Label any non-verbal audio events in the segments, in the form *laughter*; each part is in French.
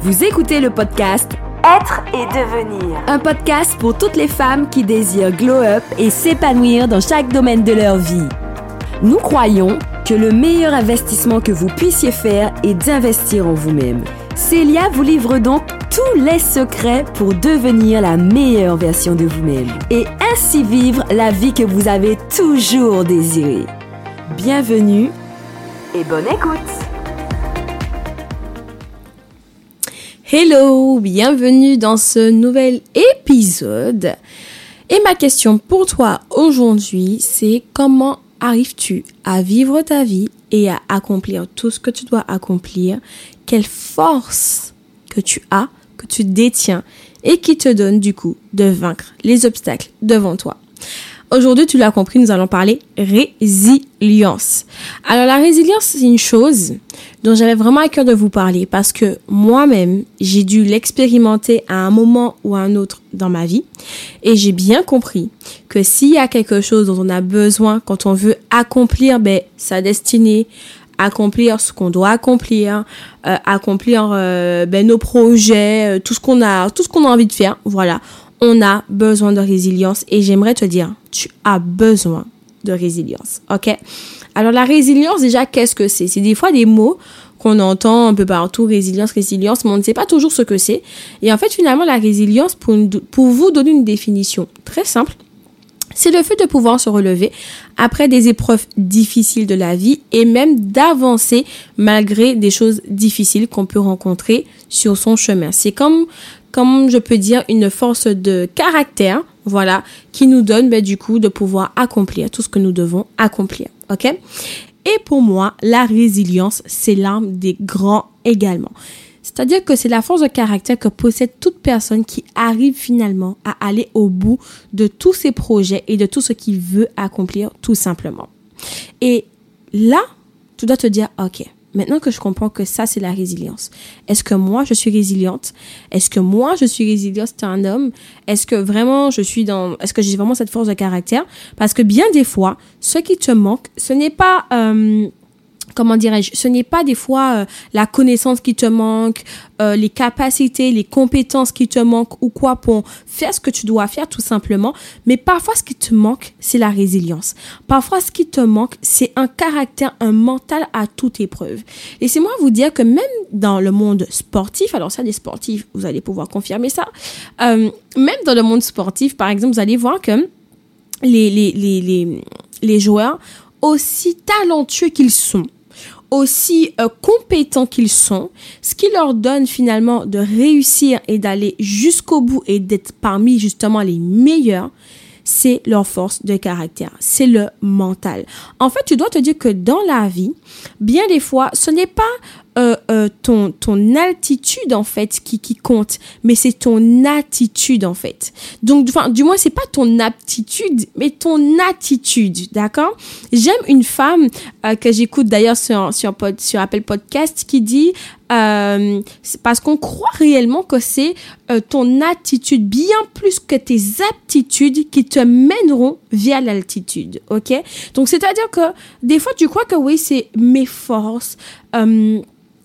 Vous écoutez le podcast Être et devenir. Un podcast pour toutes les femmes qui désirent glow up et s'épanouir dans chaque domaine de leur vie. Nous croyons que le meilleur investissement que vous puissiez faire est d'investir en vous-même. Célia vous livre donc tous les secrets pour devenir la meilleure version de vous-même et ainsi vivre la vie que vous avez toujours désirée. Bienvenue et bonne écoute. Hello, bienvenue dans ce nouvel épisode. Et ma question pour toi aujourd'hui, c'est comment arrives-tu à vivre ta vie et à accomplir tout ce que tu dois accomplir? Quelle force que tu as, que tu détiens et qui te donne du coup de vaincre les obstacles devant toi? Aujourd'hui, tu l'as compris, nous allons parler résilience. Alors la résilience, c'est une chose dont j'avais vraiment à cœur de vous parler parce que moi-même, j'ai dû l'expérimenter à un moment ou à un autre dans ma vie et j'ai bien compris que s'il y a quelque chose dont on a besoin quand on veut accomplir ben, sa destinée, accomplir ce qu'on doit accomplir, euh, accomplir euh, ben, nos projets, euh, tout ce qu'on a, tout ce qu'on a envie de faire, voilà on a besoin de résilience et j'aimerais te dire, tu as besoin de résilience. OK? Alors la résilience, déjà, qu'est-ce que c'est? C'est des fois des mots qu'on entend un peu partout, résilience, résilience, mais on ne sait pas toujours ce que c'est. Et en fait, finalement, la résilience, pour, pour vous donner une définition très simple, c'est le fait de pouvoir se relever après des épreuves difficiles de la vie et même d'avancer malgré des choses difficiles qu'on peut rencontrer sur son chemin. C'est comme comme je peux dire, une force de caractère, voilà, qui nous donne ben, du coup de pouvoir accomplir tout ce que nous devons accomplir. OK? Et pour moi, la résilience, c'est l'arme des grands également. C'est-à-dire que c'est la force de caractère que possède toute personne qui arrive finalement à aller au bout de tous ses projets et de tout ce qu'il veut accomplir tout simplement. Et là, tu dois te dire, OK, Maintenant que je comprends que ça, c'est la résilience. Est-ce que moi, je suis résiliente? Est-ce que moi, je suis résiliente, c'est un homme? Est-ce que vraiment, je suis dans, est-ce que j'ai vraiment cette force de caractère? Parce que bien des fois, ce qui te manque, ce n'est pas, euh, comment dirais-je, ce n'est pas des fois euh, la connaissance qui te manque, euh, les capacités, les compétences qui te manquent ou quoi pour faire ce que tu dois faire tout simplement, mais parfois ce qui te manque, c'est la résilience. Parfois ce qui te manque, c'est un caractère, un mental à toute épreuve. Laissez-moi vous dire que même dans le monde sportif, alors ça des sportifs, vous allez pouvoir confirmer ça, euh, même dans le monde sportif, par exemple, vous allez voir que les, les, les, les, les joueurs, aussi talentueux qu'ils sont, aussi euh, compétents qu'ils sont, ce qui leur donne finalement de réussir et d'aller jusqu'au bout et d'être parmi justement les meilleurs, c'est leur force de caractère, c'est le mental. En fait, tu dois te dire que dans la vie, bien des fois, ce n'est pas euh, euh, ton, ton altitude en fait qui, qui compte, mais c'est ton attitude en fait. Donc, enfin, du moins, c'est pas ton aptitude, mais ton attitude, d'accord? J'aime une femme euh, que j'écoute d'ailleurs sur, sur, sur Apple Podcast qui dit parce qu'on croit réellement que c'est ton attitude bien plus que tes aptitudes qui te mèneront vers l'altitude, ok? Donc c'est-à-dire que des fois tu crois que oui c'est mes forces,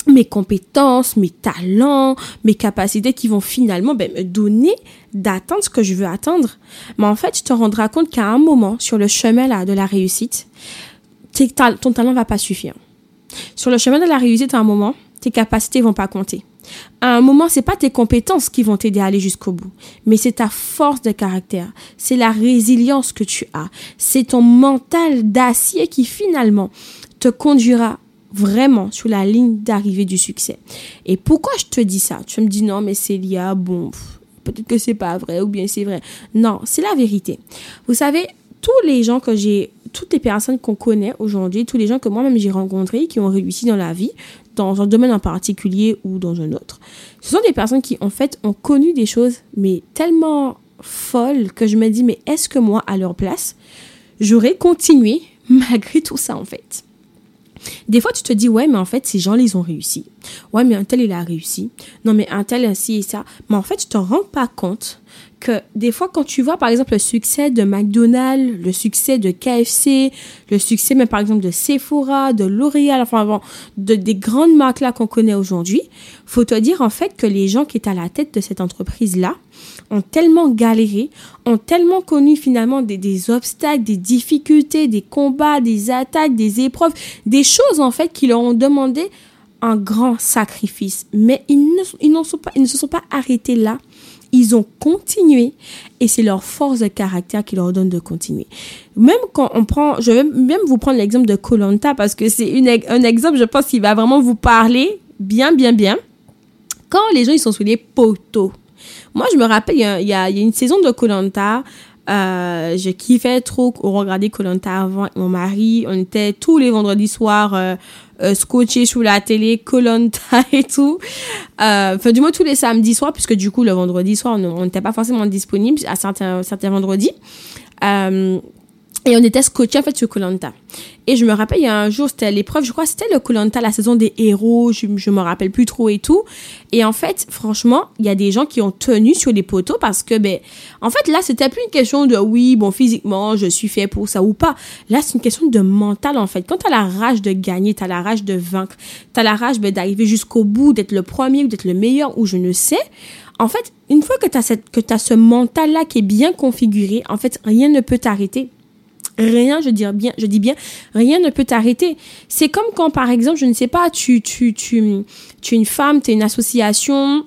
mes compétences, mes talents, mes capacités qui vont finalement ben, me donner d'atteindre ce que je veux atteindre. Mais en fait, tu te rendras compte qu'à un moment, sur le chemin là, de la réussite, ton talent va pas suffire. Sur le chemin de la réussite, à un moment, tes capacités vont pas compter. À un moment, c'est pas tes compétences qui vont t'aider à aller jusqu'au bout, mais c'est ta force de caractère, c'est la résilience que tu as, c'est ton mental d'acier qui finalement te conduira vraiment sur la ligne d'arrivée du succès. Et pourquoi je te dis ça? Tu me dis non, mais Célia, bon, peut-être que c'est pas vrai ou bien c'est vrai. Non, c'est la vérité. Vous savez, tous les gens que j'ai, toutes les personnes qu'on connaît aujourd'hui, tous les gens que moi-même j'ai rencontrés qui ont réussi dans la vie, dans un domaine en particulier ou dans un autre, ce sont des personnes qui en fait ont connu des choses mais tellement folles que je me dis mais est-ce que moi à leur place j'aurais continué *laughs* malgré tout ça en fait? Des fois, tu te dis, ouais, mais en fait, ces gens-là, ils ont réussi. Ouais, mais un tel, il a réussi. Non, mais un tel, ainsi et ça. Mais en fait, tu te rends pas compte que des fois, quand tu vois, par exemple, le succès de McDonald's, le succès de KFC, le succès, même par exemple, de Sephora, de L'Oréal, enfin, avant, de, des grandes marques-là qu'on connaît aujourd'hui, faut te dire, en fait, que les gens qui étaient à la tête de cette entreprise-là ont tellement galéré, ont tellement connu finalement des, obstacles, des difficultés, des combats, des attaques, des épreuves, des choses, en fait, qui leur ont demandé un grand sacrifice. Mais ils ne, ils, pas, ils ne se sont pas arrêtés là ils ont continué et c'est leur force de caractère qui leur donne de continuer. Même quand on prend, je vais même vous prendre l'exemple de Colanta parce que c'est un exemple, je pense, qui va vraiment vous parler bien, bien, bien. Quand les gens ils sont sous les poteaux. Moi, je me rappelle, il y a, une saison de Colanta. Euh, je kiffais trop regarder Colanta avant mon mari. On était tous les vendredis soirs euh, euh, scotché sous la télé, Colanta *laughs* et tout. Euh, enfin, du moins tous les samedis soirs, puisque du coup, le vendredi soir, on n'était pas forcément disponible à certains, certains vendredis. Et on était scotché en fait sur Colanta. Et je me rappelle, il y a un jour, c'était l'épreuve, je crois, c'était le Colanta, la saison des héros, je, je me rappelle plus trop et tout. Et en fait, franchement, il y a des gens qui ont tenu sur les poteaux parce que, ben, en fait, là, c'était plus une question de oui, bon, physiquement, je suis fait pour ça ou pas. Là, c'est une question de mental, en fait. Quand t'as la rage de gagner, t'as la rage de vaincre, t'as la rage, ben, d'arriver jusqu'au bout, d'être le premier ou d'être le meilleur ou je ne sais. En fait, une fois que t'as cette, que t'as ce mental-là qui est bien configuré, en fait, rien ne peut t'arrêter rien, je dis bien, je dis bien, rien ne peut t'arrêter. C'est comme quand, par exemple, je ne sais pas, tu, tu, tu, tu es une femme, tu es une association,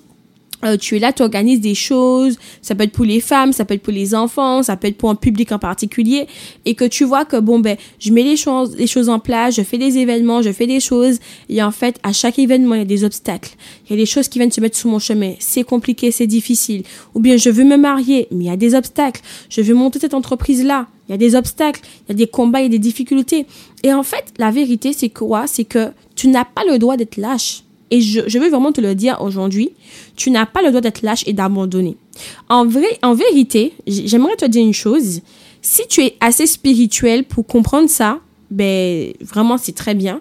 euh, tu es là, tu organises des choses, ça peut être pour les femmes, ça peut être pour les enfants, ça peut être pour un public en particulier, et que tu vois que bon ben, je mets les choses, les choses en place, je fais des événements, je fais des choses, et en fait, à chaque événement, il y a des obstacles, il y a des choses qui viennent se mettre sous mon chemin, c'est compliqué, c'est difficile, ou bien je veux me marier, mais il y a des obstacles, je veux monter cette entreprise là, il y a des obstacles, il y a des combats, il y a des difficultés, et en fait, la vérité c'est quoi? C'est que tu n'as pas le droit d'être lâche. Et je, veux vraiment te le dire aujourd'hui, tu n'as pas le droit d'être lâche et d'abandonner. En vérité, j'aimerais te dire une chose. Si tu es assez spirituel pour comprendre ça, ben, vraiment, c'est très bien.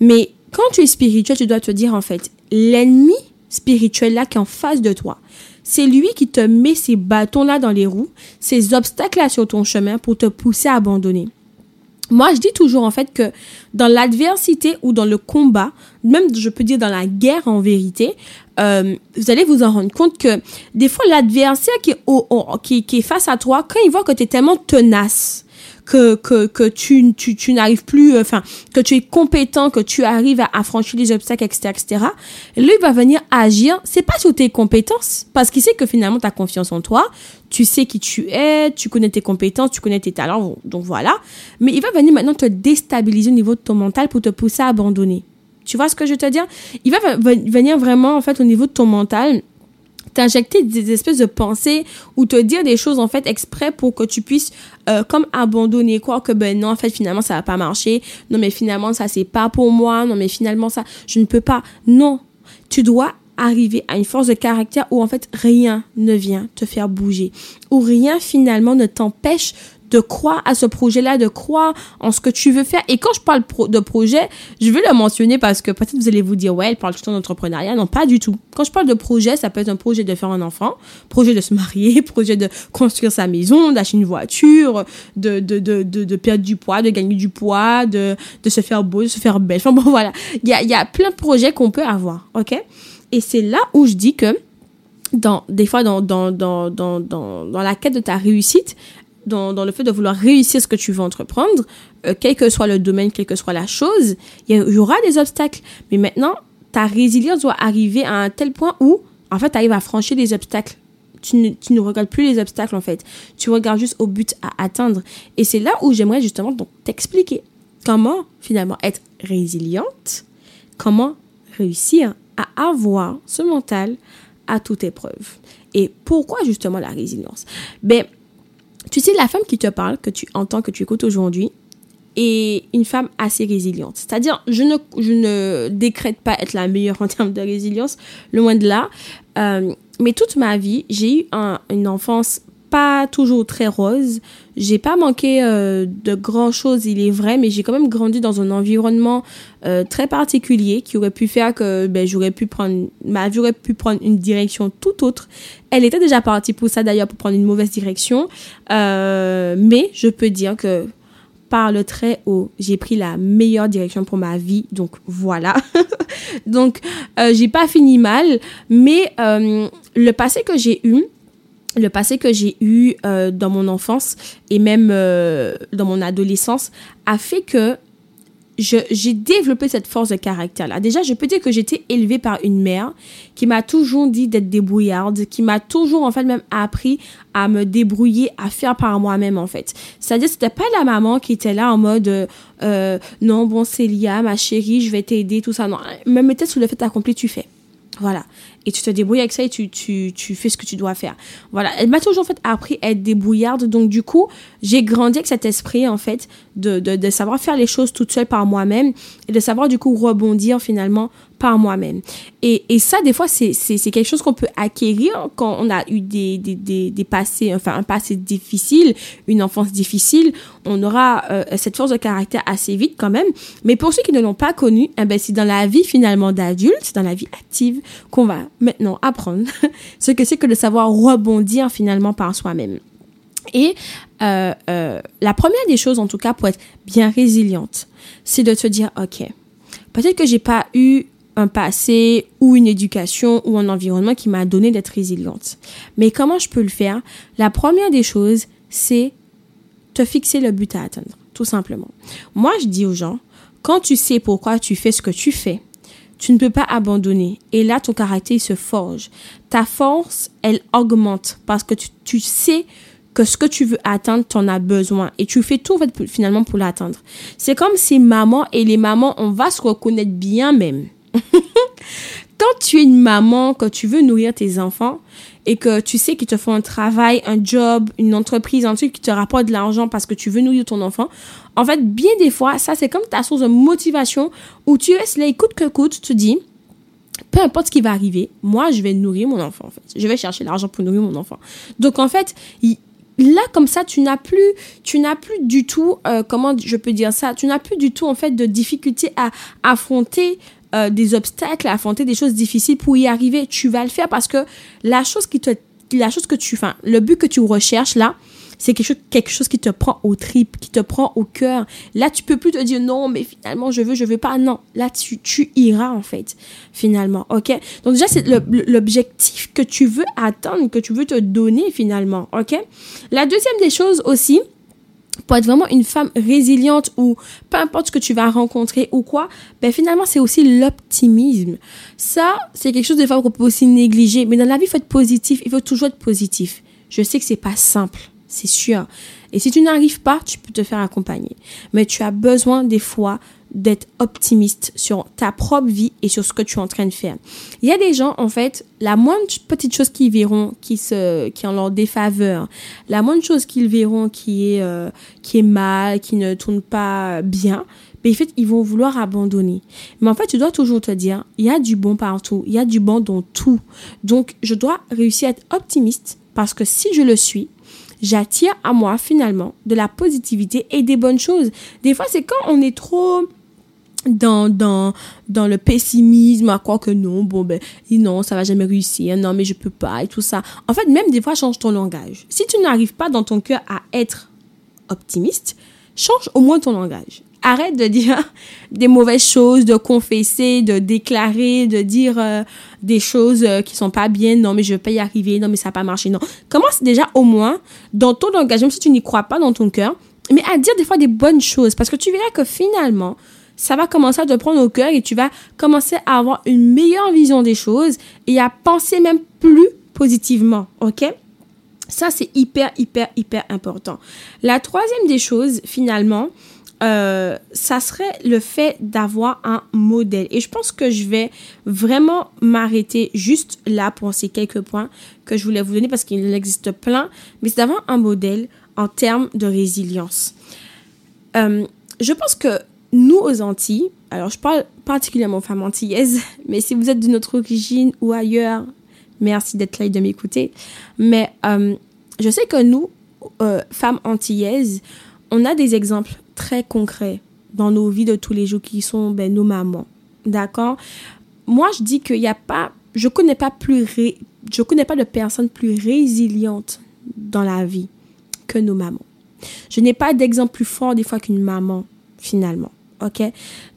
Mais quand tu es spirituel, tu dois te dire, en fait, l'ennemi spirituel là qui est en face de toi, c'est lui qui te met ces bâtons là dans les roues, ces obstacles là sur ton chemin pour te pousser à abandonner. Moi, je dis toujours en fait que dans l'adversité ou dans le combat, même je peux dire dans la guerre en vérité, euh, vous allez vous en rendre compte que des fois l'adversaire qui, qui, qui est face à toi, quand il voit que tu es tellement tenace, que, que, que tu, tu, tu n'arrives plus, euh, enfin, que tu es compétent, que tu arrives à, franchir les obstacles, etc., etc., lui va venir agir, c'est pas sur tes compétences, parce qu'il sait que finalement, tu as confiance en toi, tu sais qui tu es, tu connais tes compétences, tu connais tes talents, donc voilà. Mais il va venir maintenant te déstabiliser au niveau de ton mental pour te pousser à abandonner. Tu vois ce que je veux te dire? Il va venir vraiment, en fait, au niveau de ton mental, t'injecter des espèces de pensées ou te dire des choses en fait exprès pour que tu puisses euh, comme abandonner quoi que ben non en fait finalement ça va pas marcher. Non mais finalement ça c'est pas pour moi. Non mais finalement ça je ne peux pas. Non. Tu dois arriver à une force de caractère où en fait rien ne vient te faire bouger. Où rien finalement ne t'empêche de croire à ce projet-là, de croire en ce que tu veux faire. Et quand je parle de projet, je veux le mentionner parce que peut-être vous allez vous dire, ouais, elle parle tout le temps d'entrepreneuriat. Non, pas du tout. Quand je parle de projet, ça peut être un projet de faire un enfant, projet de se marier, *laughs* projet de construire sa maison, d'acheter une voiture, de, de, de, de, perdre du poids, de gagner du poids, de, de se faire beau, de se faire belle. Enfin bon, voilà. Il y a, y a plein de projets qu'on peut avoir, ok? Et c'est là où je dis que dans, des fois, dans, dans, dans, dans, la quête de ta réussite, dans, le fait de vouloir réussir ce que tu veux entreprendre, euh, quel que soit le domaine, quelle que soit la chose, il y, aura des obstacles. Mais maintenant, ta résilience doit arriver à un tel point où, en fait, tu arrives à franchir les obstacles. Tu ne, tu ne regardes plus les obstacles, en fait. Tu regardes juste au but à atteindre. Et c'est là où j'aimerais justement t'expliquer comment, finalement, être résiliente, comment réussir à avoir ce mental à toute épreuve. Et pourquoi justement la résilience? Ben, tu sais, la femme qui te parle, que tu entends, que tu écoutes aujourd'hui, est une femme assez résiliente. C'est-à-dire, je ne, décrète pas être la meilleure en termes de résilience, loin de là. Euh, mais toute ma vie, j'ai eu une enfance pas toujours très rose. J'ai pas manqué euh, de grand chose, il est vrai, mais j'ai quand même grandi dans un environnement euh, très particulier qui aurait pu faire que ben, j'aurais pu prendre ma vie aurait pu prendre une direction tout autre. Elle était déjà partie pour ça d'ailleurs pour prendre une mauvaise direction, euh, mais je peux dire que par le très haut, j'ai pris la meilleure direction pour ma vie. Donc voilà. *laughs* donc j'ai pas fini mal, mais le passé que j'ai eu, le passé que j'ai eu euh, dans mon enfance et même euh, dans mon adolescence a fait que j'ai développé cette force de caractère-là. Déjà, je peux dire que j'étais élevée par une mère qui m'a toujours dit d'être débrouillarde, qui m'a toujours, en fait, même appris à me débrouiller, à faire par moi-même, en fait. C'est-à-dire, c'était pas la maman qui était là en mode, euh, non, bon, Célia, ma chérie, je vais t'aider, tout ça. Non, elle me mettait sous le fait accompli, tu fais. Voilà. Et tu te débrouilles avec ça et tu, tu, tu fais ce que tu dois faire. Voilà. Elle m'a toujours en fait appris à être débrouillarde. Donc, du coup, j'ai grandi avec cet esprit, en fait, de, de, de savoir faire les choses toute seule par moi-même et de savoir, du coup, rebondir finalement par moi-même. Et, et ça, des fois, c'est, quelque chose qu'on peut acquérir quand on a eu des, des, des, des passés, enfin, un passé difficile, une enfance difficile. On aura euh, cette force de caractère assez vite quand même. Mais pour ceux qui ne l'ont pas connu, eh ben, c'est dans la vie finalement d'adulte, c'est dans la vie active qu'on va maintenant apprendre *laughs* ce que c'est que de savoir rebondir finalement par soi-même. Et euh, euh, la première des choses, en tout cas, pour être bien résiliente, c'est de te dire, OK, peut-être que j'ai pas eu un passé ou une éducation ou un environnement qui m'a donné d'être résiliente. Mais comment je peux le faire? La première des choses, c'est te fixer le but à atteindre, tout simplement. Moi, je dis aux gens, quand tu sais pourquoi tu fais ce que tu fais, tu ne peux pas abandonner. Et là, ton caractère se forge. Ta force, elle augmente parce que tu sais que ce que tu veux atteindre, tu en as besoin. Et tu fais tout finalement pour l'atteindre. C'est comme si maman et les mamans, on va se reconnaître bien même. *laughs* Quand tu es une maman, que tu veux nourrir tes enfants et que tu sais qu'ils te font un travail, un job, une entreprise, un truc qui te rapporte de l'argent parce que tu veux nourrir ton enfant, en fait, bien des fois, ça c'est comme ta source de motivation où tu restes là, coûte que coûte, tu te dis, peu importe ce qui va arriver, moi, je vais nourrir mon enfant. Je vais chercher l'argent pour nourrir mon enfant. Donc, en fait, là, comme ça, tu n'as plus, tu n'as plus du tout, euh, comment je peux dire ça, tu n'as plus du tout, en fait, de difficulté à affronter euh, des obstacles, à affronter des choses difficiles pour y arriver. Tu vas le faire parce que la chose qui te, la chose que tu, enfin, le but que tu recherches là, c'est quelque chose, qui te prend au trip, qui te prend au cœur. Là, tu peux plus te dire non, mais finalement, je veux, je veux pas. Non, là, tu, tu iras, en fait, finalement. OK? Donc, déjà, c'est l'objectif que tu veux atteindre, que tu veux te donner, finalement. OK? La deuxième des choses aussi, pour être vraiment une femme résiliente ou peu importe ce que tu vas rencontrer ou quoi, ben finalement c'est aussi l'optimisme. Ça, c'est quelque chose des fois qu'on peut aussi négliger, mais dans la vie, il faut être positif, il faut toujours être positif. Je sais que c'est pas simple, c'est sûr. Et si tu n'arrives pas, tu peux te faire accompagner. Mais tu as besoin des fois d'être optimiste sur ta propre vie et sur ce que tu es en train de faire. Il y a des gens, en fait, la moindre petite chose qu'ils verront qui se, qui est en leur défaveur, la moindre chose qu'ils verront qui est, euh, qui est mal, qui ne tourne pas bien, mais en fait, ils vont vouloir abandonner. Mais en fait, tu dois toujours te dire, il y a du bon partout, il y a du bon dans tout. Donc, je dois réussir à être optimiste parce que si je le suis, j'attire à moi finalement de la positivité et des bonnes choses. Des fois, c'est quand on est trop dans, le pessimisme, à croire que non, bon, ben, non, ça va jamais réussir, non, mais je peux pas, et tout ça. En fait, même des fois, change ton langage. Si tu n'arrives pas dans ton cœur à être optimiste, change au moins ton langage. Arrête de dire *laughs* des mauvaises choses, de confesser, de déclarer, de dire euh, des choses euh, qui sont pas bien. Non, mais je vais pas y arriver. Non, mais ça va pas marcher. Non. Commence déjà au moins dans ton langage, même si tu n'y crois pas dans ton cœur, mais à dire des fois des bonnes choses. Parce que tu verras que finalement, ça va commencer à te prendre au cœur et tu vas commencer à avoir une meilleure vision des choses et à penser même plus positivement. OK? Ça, c'est hyper, hyper, hyper important. La troisième des choses, finalement, euh, ça serait le fait d'avoir un modèle. Et je pense que je vais vraiment m'arrêter juste là pour ces quelques points que je voulais vous donner parce qu'il en existe plein, mais c'est d'avoir un modèle en termes de résilience. Euh, je pense que nous, aux Antilles, alors je parle particulièrement aux femmes antillaises, *laughs* mais si vous êtes d'une autre origine ou ailleurs, merci d'être là et de m'écouter. Mais euh, je sais que nous, femmes antillaises, on a des exemples très concrets dans nos vies de tous les jours qui sont ben, nos mamans. D'accord? Moi, je dis qu'il n'y a pas, je connais pas je connais pas de personnes plus résilientes dans la vie que nos mamans. Je n'ai pas d'exemple plus fort des fois qu'une maman, finalement. OK?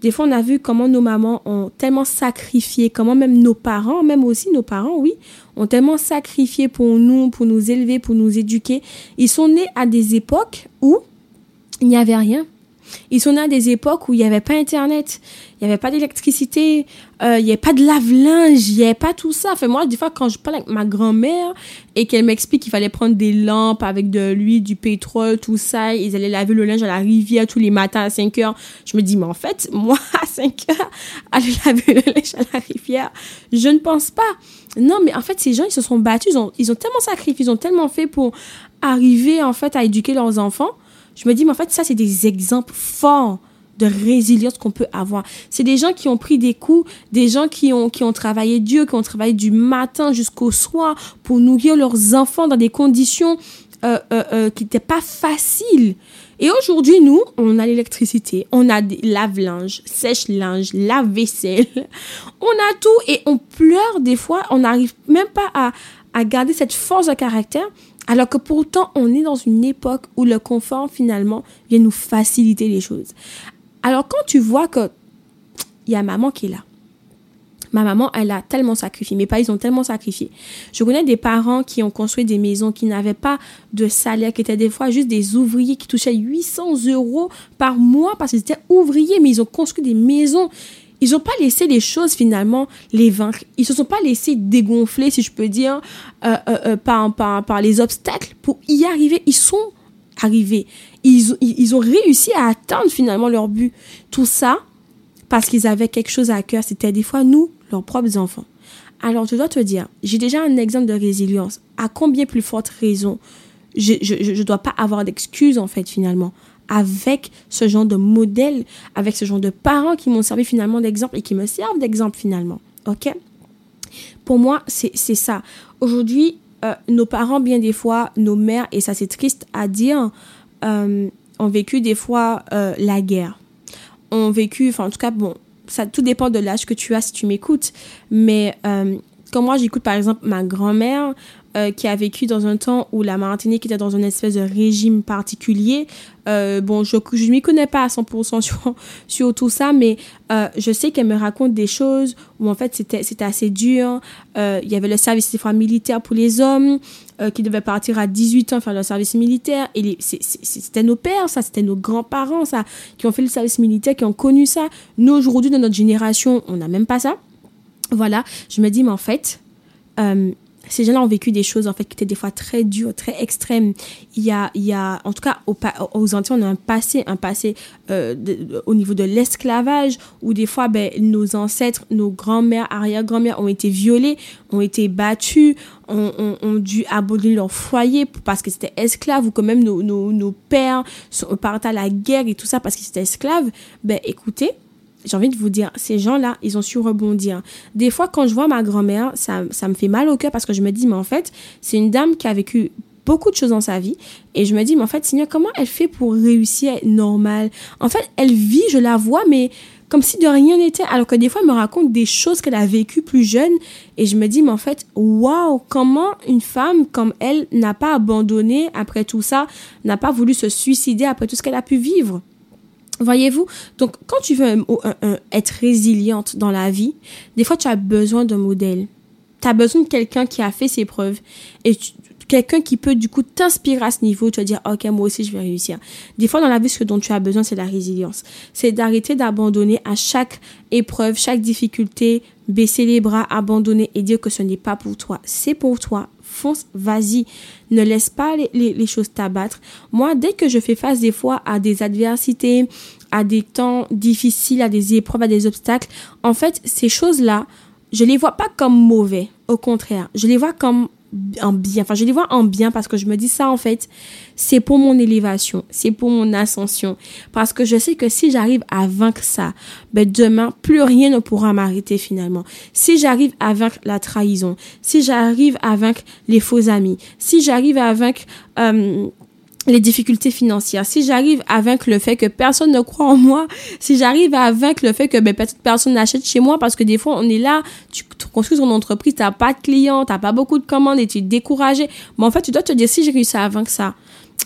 Des fois, on a vu comment nos mamans ont tellement sacrifié, comment même nos parents, même aussi nos parents, oui, ont tellement sacrifié pour nous, pour nous élever, pour nous éduquer. Ils sont nés à des époques où il n'y avait rien. Ils sont nés à des époques où il n'y avait pas Internet, il n'y avait pas d'électricité, euh, il n'y avait pas de lave-linge, il n'y avait pas tout ça. Enfin, moi, des fois, quand je parle avec ma grand-mère et qu'elle m'explique qu'il fallait prendre des lampes avec de l'huile, du pétrole, tout ça, ils allaient laver le linge à la rivière tous les matins à 5 heures, je me dis, mais en fait, *laughs* moi, à 5 heures, aller laver le linge à la rivière, je ne pense pas. Non, mais en fait, ces gens, ils se sont battus, ils ont, ils ont tellement sacrifié, ils ont tellement fait pour arriver, en fait, à éduquer leurs enfants je me dis, mais en fait, ça, c'est des exemples forts de résilience qu'on peut avoir. C'est des gens qui ont pris des coups, des gens qui ont, qui ont travaillé Dieu, qui ont travaillé du matin jusqu'au soir pour nourrir leurs enfants dans des conditions euh, euh, euh, qui n'étaient pas faciles. Et aujourd'hui, nous, on a l'électricité, on a des lave-linge, sèche-linge, lave-vaisselle, *laughs* on a tout et on pleure des fois, on n'arrive même pas à, à garder cette force de caractère alors que pourtant, on est dans une époque où le confort, finalement, vient nous faciliter les choses. Alors quand tu vois que il y a maman qui est là, ma maman, elle a tellement sacrifié. Mes parents, ils ont tellement sacrifié. Je connais des parents qui ont construit des maisons, qui n'avaient pas de salaire, qui étaient des fois juste des ouvriers qui touchaient 800 euros par mois parce qu'ils étaient ouvriers, mais ils ont construit des maisons ils n'ont pas laissé les choses finalement les vaincre. Ils se sont pas laissés dégonfler, si je peux dire, euh, euh, euh, par, par, par, les obstacles pour y arriver. Ils sont arrivés. Ils, ils ont réussi à atteindre finalement leur but. Tout ça parce qu'ils avaient quelque chose à cœur. C'était des fois nous, leurs propres enfants. Alors, je dois te dire, j'ai déjà un exemple de résilience. À combien plus forte raison je ne dois pas avoir d'excuses, en fait, finalement avec ce genre de modèle, avec ce genre de parents qui m'ont servi finalement d'exemple et qui me servent d'exemple finalement. OK? Pour moi, c'est ça. Aujourd'hui, euh, nos parents, bien des fois, nos mères, et ça c'est triste à dire, euh, ont vécu des fois euh, la guerre. Ont vécu, enfin en tout cas, bon, ça tout dépend de l'âge que tu as si tu m'écoutes, mais quand moi j'écoute par exemple ma grand-mère, euh, qui a vécu dans un temps où la Martinique était dans une espèce de régime particulier. Euh, bon, je ne m'y connais pas à 100% sur, *laughs* sur tout ça, mais euh, je sais qu'elle me raconte des choses où en fait c'était, c'était assez dur. Il y avait le service des fois militaire pour les hommes qui devaient partir à 18 ans faire le service militaire. Et c'était nos pères, ça, c'était nos grands-parents, ça, qui ont fait le service militaire, qui ont connu ça. Nous, aujourd'hui, dans notre génération, on n'a même pas ça. Voilà, je me dis, mais en fait, ces gens-là ont vécu des choses en fait qui étaient des fois très dures, très extrêmes. Il y a, il y a en tout cas aux, Antilles, on a un passé, un passé euh, au niveau de l'esclavage où des fois ben, nos ancêtres, nos grands-mères, arrière-grand-mères ont été violés, ont été battus, ont, ont, dû abandonner leur foyer parce que c'était esclaves ou quand même nos, nos, nos pères sont, partent à la guerre et tout ça parce qu'ils étaient esclaves. Ben écoutez, j'ai envie de vous dire, ces gens-là, ils ont su rebondir. Des fois, quand je vois ma grand-mère, ça, me fait mal au cœur parce que je me dis, mais en fait, c'est une dame qui a vécu beaucoup de choses dans sa vie. Et je me dis, mais en fait, Seigneur, comment elle fait pour réussir à être normale? En fait, elle vit, je la vois, mais comme si de rien n'était. Alors que des fois, elle me raconte des choses qu'elle a vécues plus jeune. Et je me dis, mais en fait, waouh, comment une femme comme elle n'a pas abandonné après tout ça, n'a pas voulu se suicider après tout ce qu'elle a pu vivre? Voyez-vous Donc, quand tu veux être résiliente dans la vie, des fois, tu as besoin d'un modèle. Tu as besoin de quelqu'un qui a fait ses preuves et quelqu'un qui peut, du coup, t'inspirer à ce niveau. Tu vas dire, OK, moi aussi, je vais réussir. Des fois, dans la vie, ce dont tu as besoin, c'est la résilience. C'est d'arrêter d'abandonner à chaque épreuve, chaque difficulté, baisser les bras, abandonner et dire que ce n'est pas pour toi. C'est pour toi fonce, vas-y. Ne laisse pas les, choses t'abattre. Moi, dès que je fais face des fois à des adversités, à des temps difficiles, à des épreuves, à des obstacles, en fait, ces choses-là, je les vois pas comme mauvais. Au contraire, je les vois comme en bien. Enfin, je les vois en bien parce que je me dis ça, en fait, c'est pour mon élévation, c'est pour mon ascension. Parce que je sais que si j'arrive à vaincre ça, ben demain, plus rien ne pourra m'arrêter finalement. Si j'arrive à vaincre la trahison, si j'arrive à vaincre les faux amis, si j'arrive à vaincre... Euh, les difficultés financières, si j'arrive à vaincre le fait que personne ne croit en moi, si j'arrive à vaincre le fait que ben, peut-être personne n'achète chez moi parce que des fois on est là, tu, construis ton entreprise, t'as pas de clients, t'as pas beaucoup de commandes et tu es découragé. Mais en fait, tu dois te dire si j'ai réussi à vaincre ça,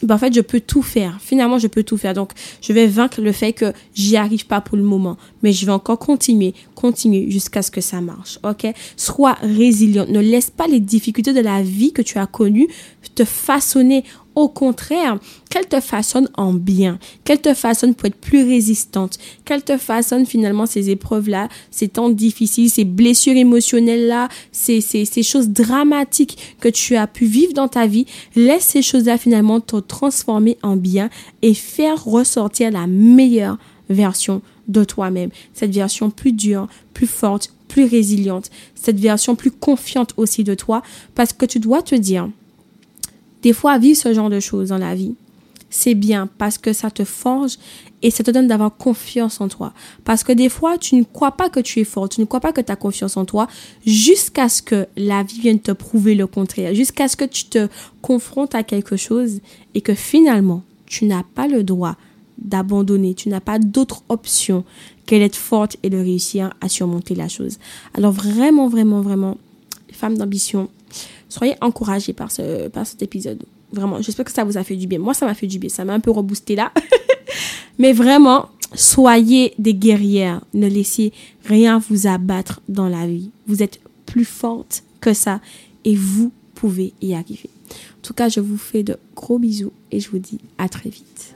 ben en fait, je peux tout faire. Finalement, je peux tout faire. Donc, je vais vaincre le fait que j'y arrive pas pour le moment, mais je vais encore continuer, continuer jusqu'à ce que ça marche. OK? Sois résilient. Ne laisse pas les difficultés de la vie que tu as connues te façonner au contraire, qu'elle te façonne en bien, qu'elle te façonne pour être plus résistante, qu'elle te façonne finalement ces épreuves-là, ces temps difficiles, ces blessures émotionnelles-là, ces, ces, ces choses dramatiques que tu as pu vivre dans ta vie. Laisse ces choses-là finalement te transformer en bien et faire ressortir la meilleure version de toi-même. Cette version plus dure, plus forte, plus résiliente. Cette version plus confiante aussi de toi parce que tu dois te dire, des fois, vivre ce genre de choses dans la vie, c'est bien parce que ça te forge et ça te donne d'avoir confiance en toi. Parce que des fois, tu ne crois pas que tu es fort, tu ne crois pas que tu as confiance en toi jusqu'à ce que la vie vienne te prouver le contraire, jusqu'à ce que tu te confrontes à quelque chose et que finalement, tu n'as pas le droit d'abandonner, tu n'as pas d'autre option que d'être forte et de réussir à surmonter la chose. Alors vraiment, vraiment, vraiment, femmes d'ambition, soyez encouragés par, ce, par cet épisode. Vraiment, j'espère que ça vous a fait du bien. Moi, ça m'a fait du bien. Ça m'a un peu reboosté là. *laughs* Mais vraiment, soyez des guerrières. Ne laissez rien vous abattre dans la vie. Vous êtes plus forte que ça et vous pouvez y arriver. En tout cas, je vous fais de gros bisous et je vous dis à très vite.